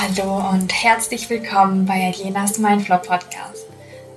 Hallo und herzlich willkommen bei Aljenas Mindflow Podcast,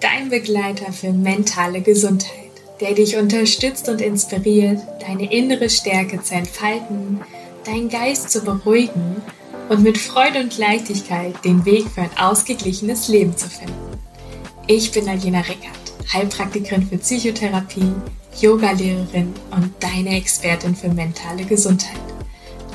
dein Begleiter für mentale Gesundheit, der dich unterstützt und inspiriert, deine innere Stärke zu entfalten, deinen Geist zu beruhigen und mit Freude und Leichtigkeit den Weg für ein ausgeglichenes Leben zu finden. Ich bin Aljena Rickert, Heilpraktikerin für Psychotherapie, Yogalehrerin und deine Expertin für mentale Gesundheit.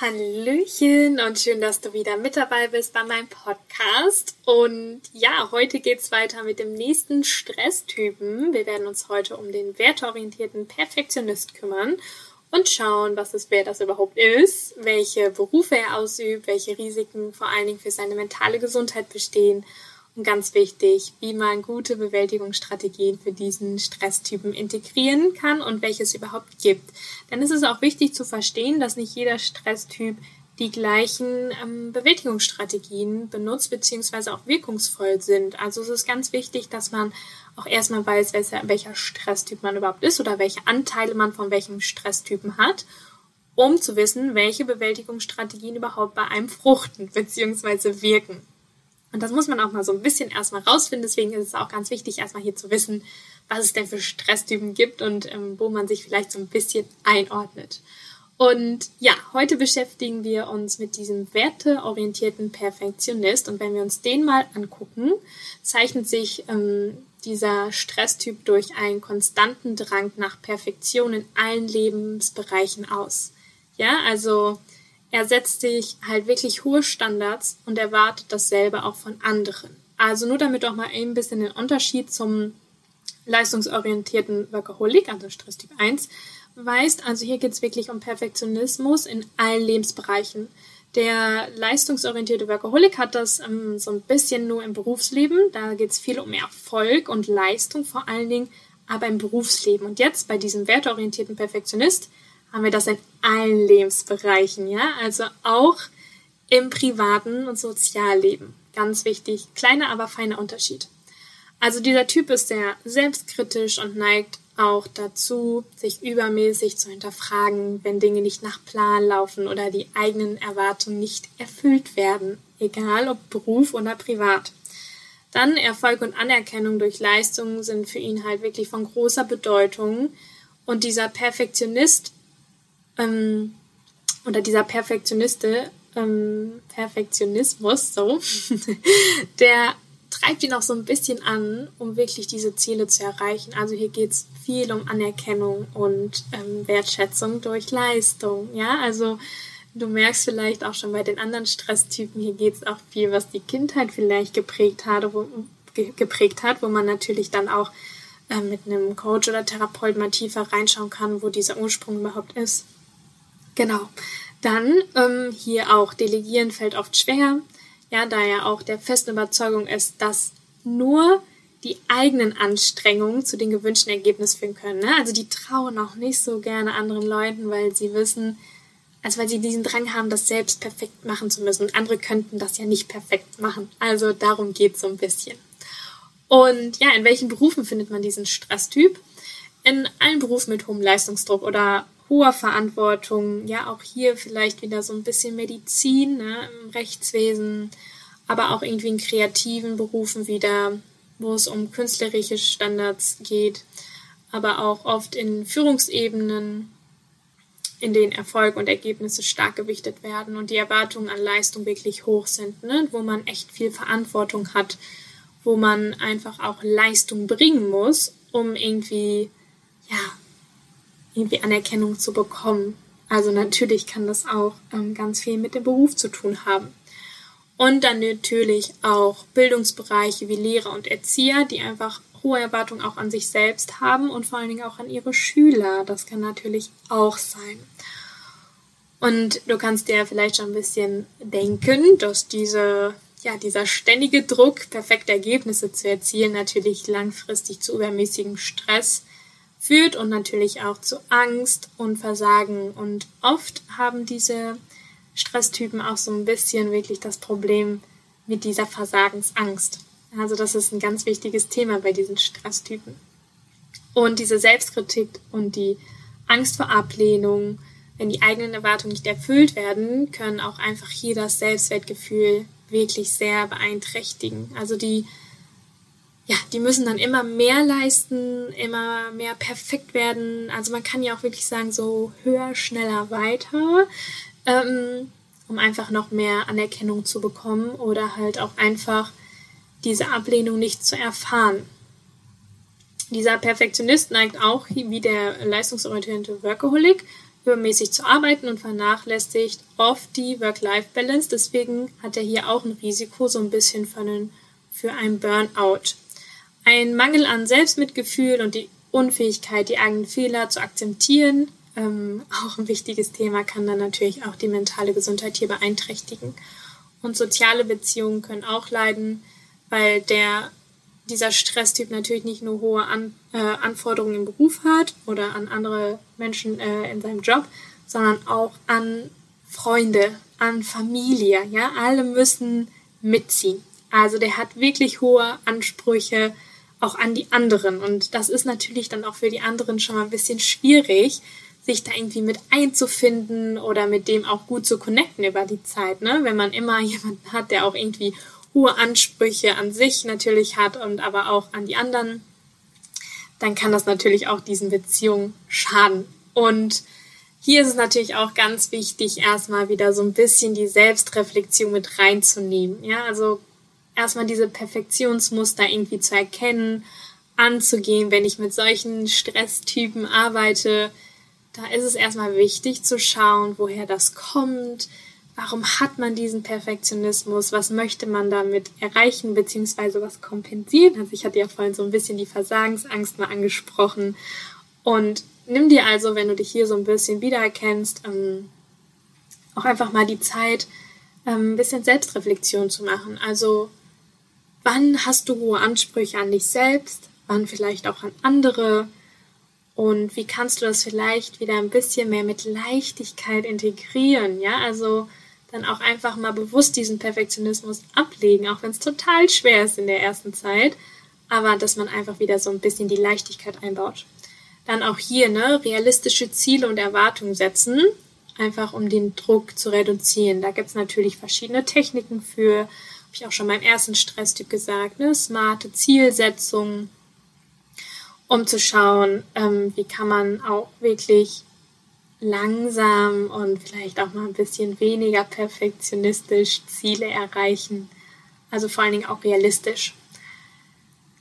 Hallöchen und schön, dass du wieder mit dabei bist bei meinem Podcast. Und ja, heute geht's weiter mit dem nächsten Stresstypen. Wir werden uns heute um den werteorientierten Perfektionist kümmern und schauen, was es wer das überhaupt ist, welche Berufe er ausübt, welche Risiken vor allen Dingen für seine mentale Gesundheit bestehen und ganz wichtig, wie man gute Bewältigungsstrategien für diesen Stresstypen integrieren kann und welche es überhaupt gibt. Denn es ist auch wichtig zu verstehen, dass nicht jeder Stresstyp die gleichen ähm, Bewältigungsstrategien benutzt beziehungsweise auch wirkungsvoll sind. Also es ist ganz wichtig, dass man auch erstmal weiß, welcher, Stresstyp man überhaupt ist oder welche Anteile man von welchem Stresstypen hat, um zu wissen, welche Bewältigungsstrategien überhaupt bei einem fruchten beziehungsweise wirken. Und das muss man auch mal so ein bisschen erstmal rausfinden. Deswegen ist es auch ganz wichtig, erstmal hier zu wissen, was es denn für Stresstypen gibt und ähm, wo man sich vielleicht so ein bisschen einordnet. Und ja, heute beschäftigen wir uns mit diesem werteorientierten Perfektionist. Und wenn wir uns den mal angucken, zeichnet sich ähm, dieser Stresstyp durch einen konstanten Drang nach Perfektion in allen Lebensbereichen aus. Ja, also er setzt sich halt wirklich hohe Standards und erwartet dasselbe auch von anderen. Also nur damit auch mal ein bisschen den Unterschied zum leistungsorientierten Workaholic, also Stresstyp 1, weist. Also hier geht es wirklich um Perfektionismus in allen Lebensbereichen. Der leistungsorientierte Workaholic hat das ähm, so ein bisschen nur im Berufsleben. Da geht es viel um Erfolg und Leistung vor allen Dingen, aber im Berufsleben. Und jetzt bei diesem werteorientierten Perfektionist haben wir das in allen Lebensbereichen, ja, also auch im privaten und Sozialleben. Ganz wichtig, kleiner, aber feiner Unterschied. Also dieser Typ ist sehr selbstkritisch und neigt auch dazu, sich übermäßig zu hinterfragen, wenn Dinge nicht nach Plan laufen oder die eigenen Erwartungen nicht erfüllt werden, egal ob Beruf oder privat. Dann Erfolg und Anerkennung durch Leistungen sind für ihn halt wirklich von großer Bedeutung. Und dieser Perfektionist ähm, oder dieser Perfektioniste, ähm, Perfektionismus, so, der treibt ihn auch so ein bisschen an, um wirklich diese Ziele zu erreichen. Also hier geht es viel um Anerkennung und ähm, Wertschätzung durch Leistung. Ja, also du merkst vielleicht auch schon bei den anderen Stresstypen, hier geht es auch viel, was die Kindheit vielleicht geprägt hat, wo, geprägt hat, wo man natürlich dann auch äh, mit einem Coach oder Therapeut mal tiefer reinschauen kann, wo dieser Ursprung überhaupt ist. Genau. Dann ähm, hier auch Delegieren fällt oft schwer, ja, da er auch der festen Überzeugung ist, dass nur die eigenen Anstrengungen zu den gewünschten Ergebnissen führen können. Ne? Also die trauen auch nicht so gerne anderen Leuten, weil sie wissen, also weil sie diesen Drang haben, das selbst perfekt machen zu müssen. Und andere könnten das ja nicht perfekt machen. Also darum geht es so ein bisschen. Und ja, in welchen Berufen findet man diesen Stresstyp? In allen Berufen mit hohem Leistungsdruck oder hoher Verantwortung. Ja, auch hier vielleicht wieder so ein bisschen Medizin ne, im Rechtswesen, aber auch irgendwie in kreativen Berufen wieder, wo es um künstlerische Standards geht, aber auch oft in Führungsebenen, in denen Erfolg und Ergebnisse stark gewichtet werden und die Erwartungen an Leistung wirklich hoch sind, ne, wo man echt viel Verantwortung hat, wo man einfach auch Leistung bringen muss, um irgendwie ja, irgendwie Anerkennung zu bekommen. Also natürlich kann das auch ähm, ganz viel mit dem Beruf zu tun haben. Und dann natürlich auch Bildungsbereiche wie Lehrer und Erzieher, die einfach hohe Erwartungen auch an sich selbst haben und vor allen Dingen auch an ihre Schüler. Das kann natürlich auch sein. Und du kannst dir vielleicht schon ein bisschen denken, dass diese, ja, dieser ständige Druck, perfekte Ergebnisse zu erzielen, natürlich langfristig zu übermäßigem Stress führt und natürlich auch zu Angst und Versagen. Und oft haben diese Stresstypen auch so ein bisschen wirklich das Problem mit dieser Versagensangst. Also das ist ein ganz wichtiges Thema bei diesen Stresstypen. Und diese Selbstkritik und die Angst vor Ablehnung, wenn die eigenen Erwartungen nicht erfüllt werden, können auch einfach hier das Selbstwertgefühl wirklich sehr beeinträchtigen. Also die, ja, die müssen dann immer mehr leisten, immer mehr perfekt werden. Also man kann ja auch wirklich sagen, so höher, schneller, weiter, ähm, um einfach noch mehr Anerkennung zu bekommen oder halt auch einfach diese Ablehnung nicht zu erfahren. Dieser Perfektionist neigt auch, wie der leistungsorientierte Workaholic, übermäßig zu arbeiten und vernachlässigt oft die Work-Life-Balance. Deswegen hat er hier auch ein Risiko so ein bisschen für einen, für einen Burnout. Ein Mangel an Selbstmitgefühl und die Unfähigkeit, die eigenen Fehler zu akzeptieren, ähm, auch ein wichtiges Thema, kann dann natürlich auch die mentale Gesundheit hier beeinträchtigen. Und soziale Beziehungen können auch leiden, weil der dieser Stresstyp natürlich nicht nur hohe An äh, Anforderungen im Beruf hat oder an andere Menschen äh, in seinem Job, sondern auch an Freunde, an Familie. Ja, alle müssen mitziehen. Also der hat wirklich hohe Ansprüche auch an die anderen. Und das ist natürlich dann auch für die anderen schon mal ein bisschen schwierig, sich da irgendwie mit einzufinden oder mit dem auch gut zu connecten über die Zeit. Ne? Wenn man immer jemanden hat, der auch irgendwie hohe Ansprüche an sich natürlich hat und aber auch an die anderen, dann kann das natürlich auch diesen Beziehungen schaden. Und hier ist es natürlich auch ganz wichtig, erstmal wieder so ein bisschen die Selbstreflexion mit reinzunehmen. Ja, also erstmal diese Perfektionsmuster irgendwie zu erkennen, anzugehen, wenn ich mit solchen Stresstypen arbeite. Da ist es erstmal wichtig zu schauen, woher das kommt, warum hat man diesen Perfektionismus, was möchte man damit erreichen, beziehungsweise was kompensieren. Also ich hatte ja vorhin so ein bisschen die Versagensangst mal angesprochen. Und nimm dir also, wenn du dich hier so ein bisschen wiedererkennst, ähm, auch einfach mal die Zeit, ähm, ein bisschen Selbstreflexion zu machen. Also wann hast du hohe Ansprüche an dich selbst, wann vielleicht auch an andere und wie kannst du das vielleicht wieder ein bisschen mehr mit Leichtigkeit integrieren, ja? Also dann auch einfach mal bewusst diesen Perfektionismus ablegen, auch wenn es total schwer ist in der ersten Zeit, aber dass man einfach wieder so ein bisschen die Leichtigkeit einbaut. Dann auch hier ne, realistische Ziele und Erwartungen setzen, einfach um den Druck zu reduzieren. Da gibt es natürlich verschiedene Techniken für, habe ich auch schon beim ersten Stresstyp gesagt, ne, smarte Zielsetzung, um zu schauen, ähm, wie kann man auch wirklich langsam und vielleicht auch mal ein bisschen weniger perfektionistisch Ziele erreichen. Also vor allen Dingen auch realistisch.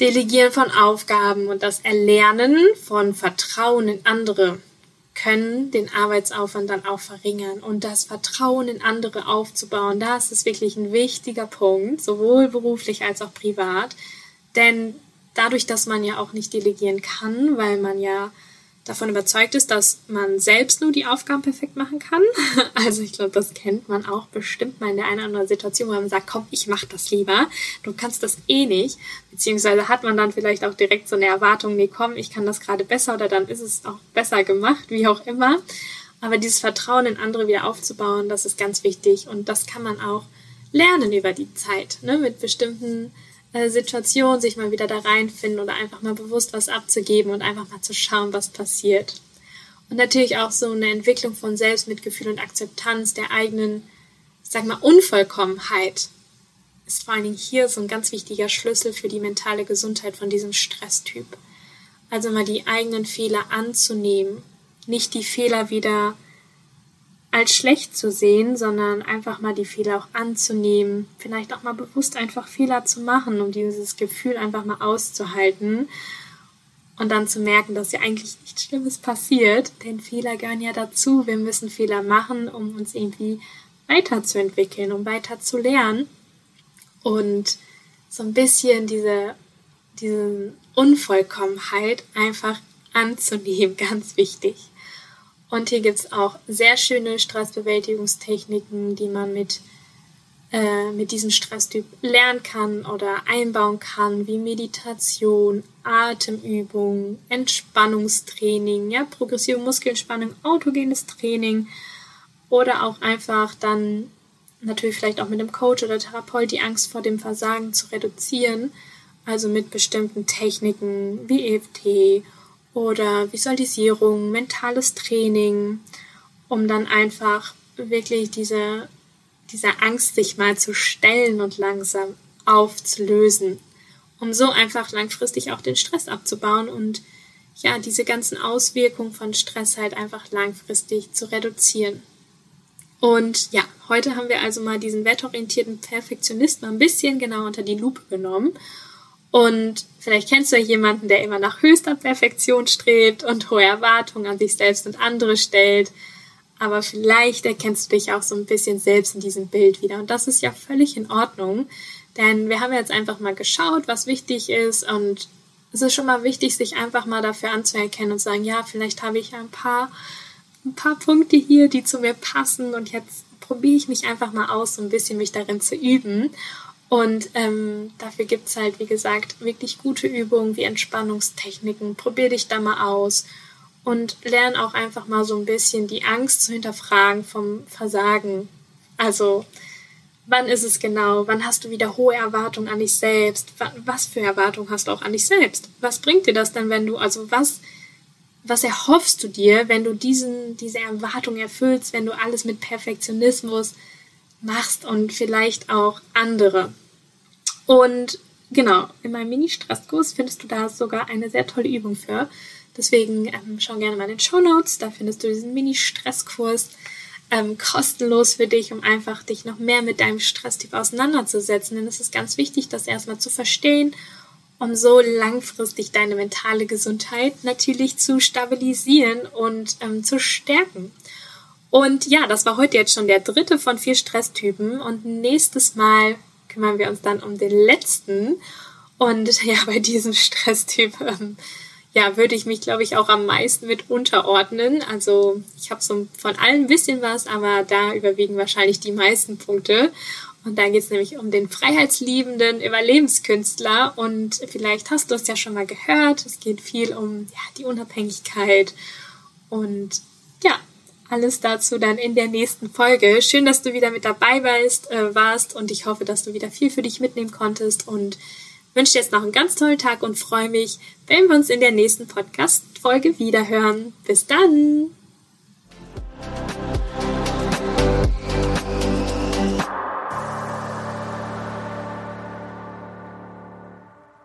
Delegieren von Aufgaben und das Erlernen von Vertrauen in andere können den Arbeitsaufwand dann auch verringern. Und das Vertrauen in andere aufzubauen, das ist wirklich ein wichtiger Punkt, sowohl beruflich als auch privat. Denn dadurch, dass man ja auch nicht delegieren kann, weil man ja davon überzeugt ist, dass man selbst nur die Aufgaben perfekt machen kann. Also ich glaube, das kennt man auch bestimmt mal in der einen oder anderen Situation, wo man sagt, komm, ich mach das lieber. Du kannst das eh nicht. Beziehungsweise hat man dann vielleicht auch direkt so eine Erwartung, nee, komm, ich kann das gerade besser oder dann ist es auch besser gemacht, wie auch immer. Aber dieses Vertrauen in andere wieder aufzubauen, das ist ganz wichtig und das kann man auch lernen über die Zeit, ne, mit bestimmten äh, Situation sich mal wieder da reinfinden oder einfach mal bewusst was abzugeben und einfach mal zu schauen, was passiert. Und natürlich auch so eine Entwicklung von Selbstmitgefühl und Akzeptanz der eigenen, sag mal, Unvollkommenheit ist vor allen Dingen hier so ein ganz wichtiger Schlüssel für die mentale Gesundheit von diesem Stresstyp. Also mal die eigenen Fehler anzunehmen, nicht die Fehler wieder als schlecht zu sehen, sondern einfach mal die Fehler auch anzunehmen, vielleicht auch mal bewusst einfach Fehler zu machen, um dieses Gefühl einfach mal auszuhalten und dann zu merken, dass ja eigentlich nichts Schlimmes passiert, denn Fehler gehören ja dazu. Wir müssen Fehler machen, um uns irgendwie weiterzuentwickeln, um weiter zu lernen und so ein bisschen diese, diese Unvollkommenheit einfach anzunehmen, ganz wichtig. Und hier gibt es auch sehr schöne Stressbewältigungstechniken, die man mit äh, mit diesem Stresstyp lernen kann oder einbauen kann, wie Meditation, Atemübung, Entspannungstraining, ja, progressive Muskelentspannung, autogenes Training oder auch einfach dann natürlich vielleicht auch mit einem Coach oder Therapeut die Angst vor dem Versagen zu reduzieren, also mit bestimmten Techniken wie EFT oder Visualisierung, mentales Training, um dann einfach wirklich diese, diese Angst sich mal zu stellen und langsam aufzulösen, um so einfach langfristig auch den Stress abzubauen und ja, diese ganzen Auswirkungen von Stress halt einfach langfristig zu reduzieren. Und ja, heute haben wir also mal diesen wertorientierten Perfektionist mal ein bisschen genau unter die Lupe genommen. Und vielleicht kennst du ja jemanden, der immer nach höchster Perfektion strebt und hohe Erwartungen an sich selbst und andere stellt. Aber vielleicht erkennst du dich auch so ein bisschen selbst in diesem Bild wieder. Und das ist ja völlig in Ordnung. Denn wir haben jetzt einfach mal geschaut, was wichtig ist. Und es ist schon mal wichtig, sich einfach mal dafür anzuerkennen und sagen, ja, vielleicht habe ich ein paar ein paar Punkte hier, die zu mir passen und jetzt probiere ich mich einfach mal aus, so ein bisschen mich darin zu üben. Und ähm, dafür gibt es halt, wie gesagt, wirklich gute Übungen wie Entspannungstechniken. Probier dich da mal aus und lern auch einfach mal so ein bisschen die Angst zu hinterfragen vom Versagen. Also, wann ist es genau? Wann hast du wieder hohe Erwartungen an dich selbst? Was für Erwartungen hast du auch an dich selbst? Was bringt dir das denn, wenn du, also was was erhoffst du dir, wenn du diesen, diese Erwartung erfüllst, wenn du alles mit Perfektionismus machst und vielleicht auch andere? Und genau, in meinem Mini-Stresskurs findest du da sogar eine sehr tolle Übung für. Deswegen ähm, schau gerne mal in den Show Notes, da findest du diesen Mini-Stresskurs ähm, kostenlos für dich, um einfach dich noch mehr mit deinem Stresstyp auseinanderzusetzen. Denn es ist ganz wichtig, das erstmal zu verstehen um so langfristig deine mentale Gesundheit natürlich zu stabilisieren und ähm, zu stärken. Und ja, das war heute jetzt schon der dritte von vier Stresstypen und nächstes Mal kümmern wir uns dann um den letzten. Und ja, bei diesem Stresstyp, ähm, ja, würde ich mich, glaube ich, auch am meisten mit unterordnen. Also ich habe so von allem ein bisschen was, aber da überwiegen wahrscheinlich die meisten Punkte. Und da geht es nämlich um den freiheitsliebenden Überlebenskünstler. Und vielleicht hast du es ja schon mal gehört. Es geht viel um ja, die Unabhängigkeit. Und ja, alles dazu dann in der nächsten Folge. Schön, dass du wieder mit dabei warst, äh, warst und ich hoffe, dass du wieder viel für dich mitnehmen konntest und wünsche dir jetzt noch einen ganz tollen Tag und freue mich, wenn wir uns in der nächsten Podcast-Folge wiederhören. Bis dann!